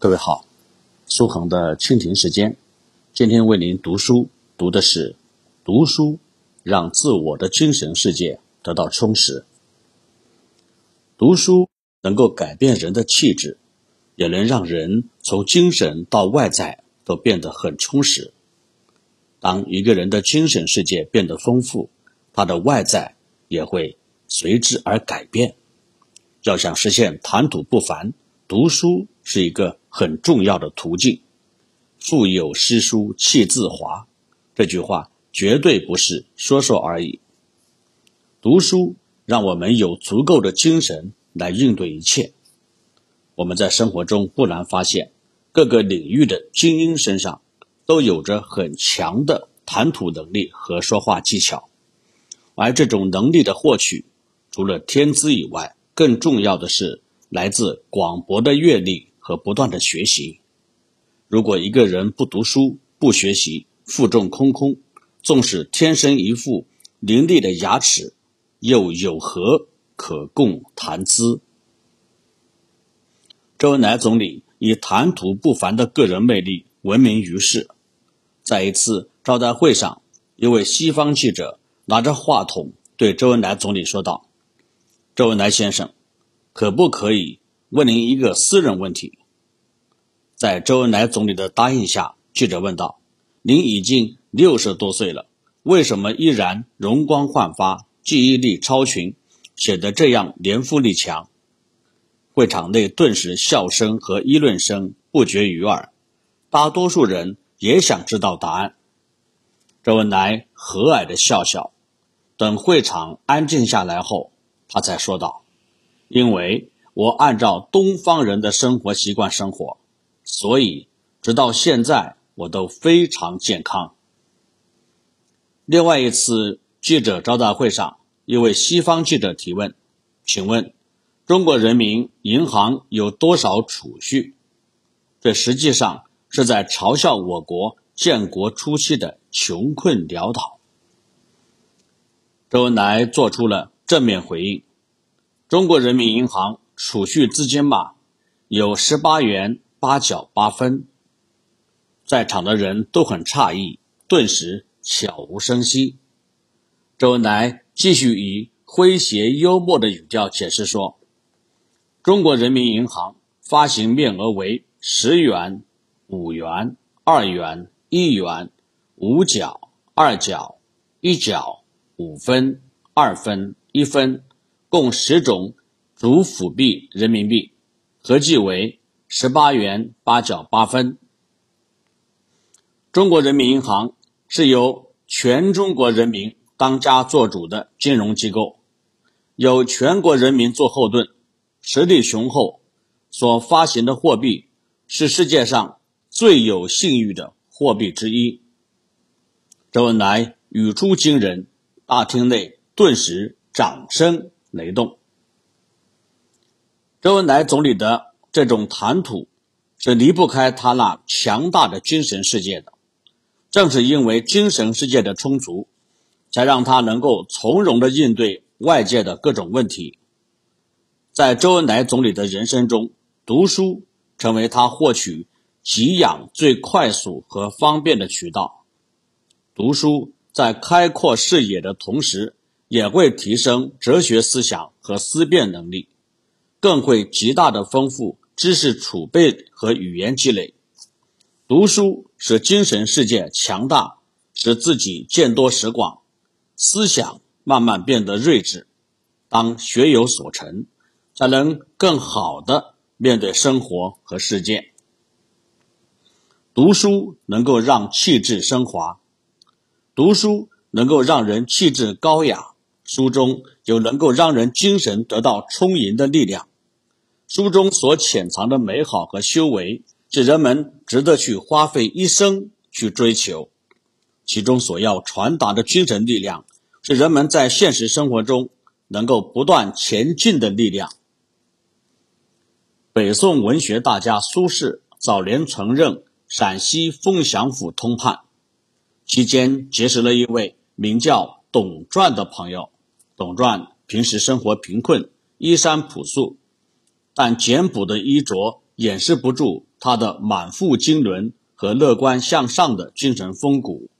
各位好，苏恒的蜻蜓时间，今天为您读书，读的是读书让自我的精神世界得到充实。读书能够改变人的气质，也能让人从精神到外在都变得很充实。当一个人的精神世界变得丰富，他的外在也会随之而改变。要想实现谈吐不凡，读书是一个。很重要的途径。腹有诗书气自华，这句话绝对不是说说而已。读书让我们有足够的精神来应对一切。我们在生活中不难发现，各个领域的精英身上都有着很强的谈吐能力和说话技巧。而这种能力的获取，除了天资以外，更重要的是来自广博的阅历。和不断的学习。如果一个人不读书、不学习，腹中空空，纵使天生一副伶俐的牙齿，又有何可供谈资？周恩来总理以谈吐不凡的个人魅力闻名于世。在一次招待会上，一位西方记者拿着话筒对周恩来总理说道：“周恩来先生，可不可以问您一个私人问题？”在周恩来总理的答应下，记者问道：“您已经六十多岁了，为什么依然容光焕发、记忆力超群，显得这样年富力强？”会场内顿时笑声和议论声不绝于耳，大多数人也想知道答案。周恩来和蔼的笑笑，等会场安静下来后，他才说道：“因为我按照东方人的生活习惯生活。”所以，直到现在我都非常健康。另外一次记者招待会上，一位西方记者提问：“请问，中国人民银行有多少储蓄？”这实际上是在嘲笑我国建国初期的穷困潦倒。周恩来做出了正面回应：“中国人民银行储蓄资金吧，有十八元。”八角八分，在场的人都很诧异，顿时悄无声息。周恩来继续以诙谐幽默的语调解释说：“中国人民银行发行面额为十元、五元、二元、一元、五角、二角、一角、五分、二分、一分，共十种主辅币人民币，合计为。”十八元八角八分。中国人民银行是由全中国人民当家作主的金融机构，有全国人民做后盾，实力雄厚，所发行的货币是世界上最有信誉的货币之一。周恩来语出惊人，大厅内顿时掌声雷动。周恩来总理的。这种谈吐是离不开他那强大的精神世界的。正是因为精神世界的充足，才让他能够从容的应对外界的各种问题。在周恩来总理的人生中，读书成为他获取给养最快速和方便的渠道。读书在开阔视野的同时，也会提升哲学思想和思辨能力，更会极大的丰富。知识储备和语言积累，读书使精神世界强大，使自己见多识广，思想慢慢变得睿智。当学有所成，才能更好的面对生活和世界。读书能够让气质升华，读书能够让人气质高雅，书中有能够让人精神得到充盈的力量。书中所潜藏的美好和修为，是人们值得去花费一生去追求。其中所要传达的精神力量，是人们在现实生活中能够不断前进的力量。北宋文学大家苏轼早年曾任陕西凤翔府通判，期间结识了一位名叫董传的朋友。董传平时生活贫困，衣衫朴素。但简朴的衣着掩饰不住他的满腹经纶和乐观向上的精神风骨。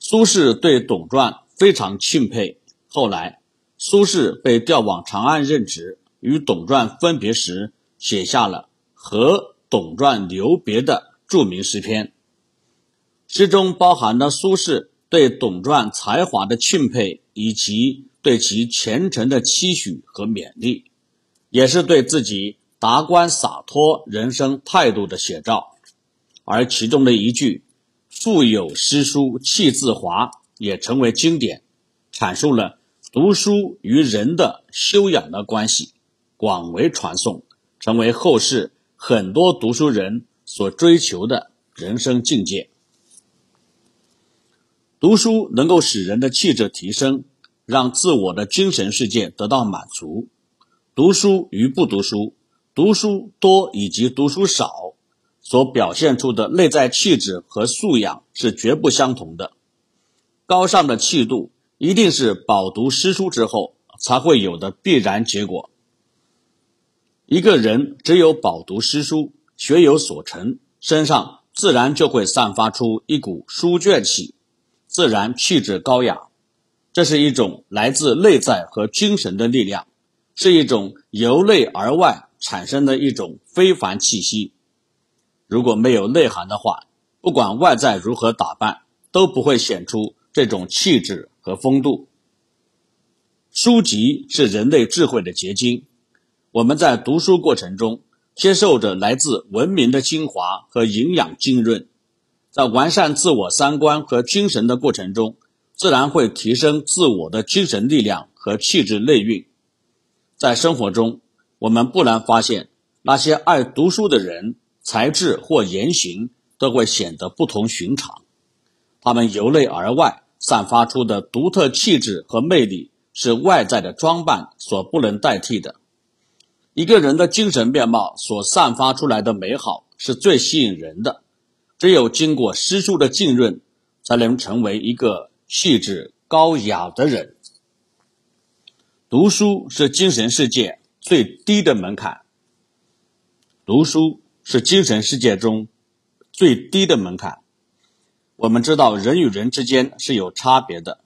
苏轼对董传非常钦佩。后来，苏轼被调往长安任职，与董传分别时，写下了和董传留别的著名诗篇。诗中包含了苏轼对董传才华的钦佩，以及对其前程的期许和勉励，也是对自己达观洒脱人生态度的写照。而其中的一句。腹有诗书气自华，也成为经典，阐述了读书与人的修养的关系，广为传颂，成为后世很多读书人所追求的人生境界。读书能够使人的气质提升，让自我的精神世界得到满足。读书与不读书，读书多以及读书少。所表现出的内在气质和素养是绝不相同的。高尚的气度一定是饱读诗书之后才会有的必然结果。一个人只有饱读诗书、学有所成，身上自然就会散发出一股书卷气，自然气质高雅。这是一种来自内在和精神的力量，是一种由内而外产生的一种非凡气息。如果没有内涵的话，不管外在如何打扮，都不会显出这种气质和风度。书籍是人类智慧的结晶，我们在读书过程中接受着来自文明的精华和营养浸润，在完善自我三观和精神的过程中，自然会提升自我的精神力量和气质内蕴。在生活中，我们不难发现那些爱读书的人。才智或言行都会显得不同寻常，他们由内而外散发出的独特气质和魅力，是外在的装扮所不能代替的。一个人的精神面貌所散发出来的美好，是最吸引人的。只有经过诗书的浸润，才能成为一个气质高雅的人。读书是精神世界最低的门槛。读书。是精神世界中最低的门槛。我们知道，人与人之间是有差别的，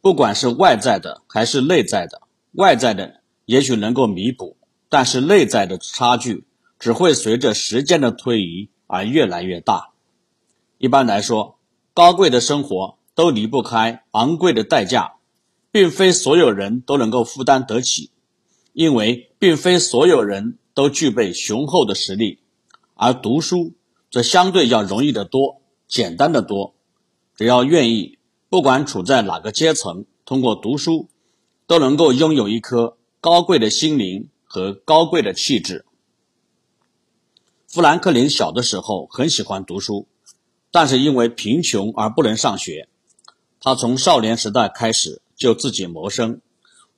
不管是外在的还是内在的。外在的也许能够弥补，但是内在的差距只会随着时间的推移而越来越大。一般来说，高贵的生活都离不开昂贵的代价，并非所有人都能够负担得起，因为并非所有人都具备雄厚的实力。而读书则相对要容易得多，简单的多。只要愿意，不管处在哪个阶层，通过读书，都能够拥有一颗高贵的心灵和高贵的气质。富兰克林小的时候很喜欢读书，但是因为贫穷而不能上学。他从少年时代开始就自己谋生，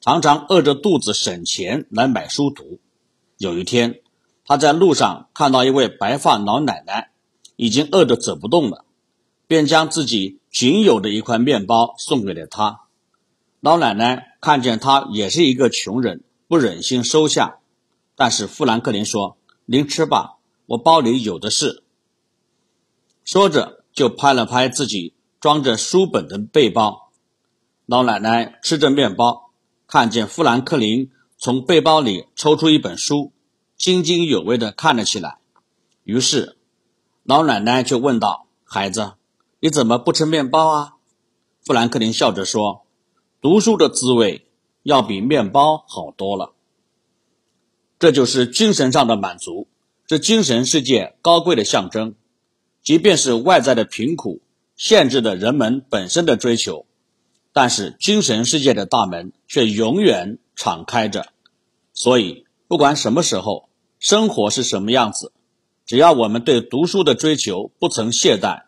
常常饿着肚子省钱来买书读。有一天。他在路上看到一位白发老奶奶，已经饿得走不动了，便将自己仅有的一块面包送给了她。老奶奶看见他也是一个穷人，不忍心收下，但是富兰克林说：“您吃吧，我包里有的是。”说着就拍了拍自己装着书本的背包。老奶奶吃着面包，看见富兰克林从背包里抽出一本书。津津有味地看了起来，于是老奶奶就问道：“孩子，你怎么不吃面包啊？”富兰克林笑着说：“读书的滋味要比面包好多了。”这就是精神上的满足，是精神世界高贵的象征。即便是外在的贫苦限制了人们本身的追求，但是精神世界的大门却永远敞开着。所以，不管什么时候。生活是什么样子？只要我们对读书的追求不曾懈怠，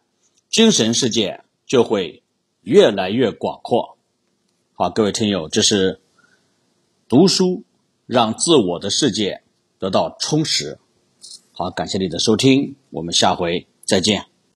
精神世界就会越来越广阔。好，各位听友，这是读书让自我的世界得到充实。好，感谢你的收听，我们下回再见。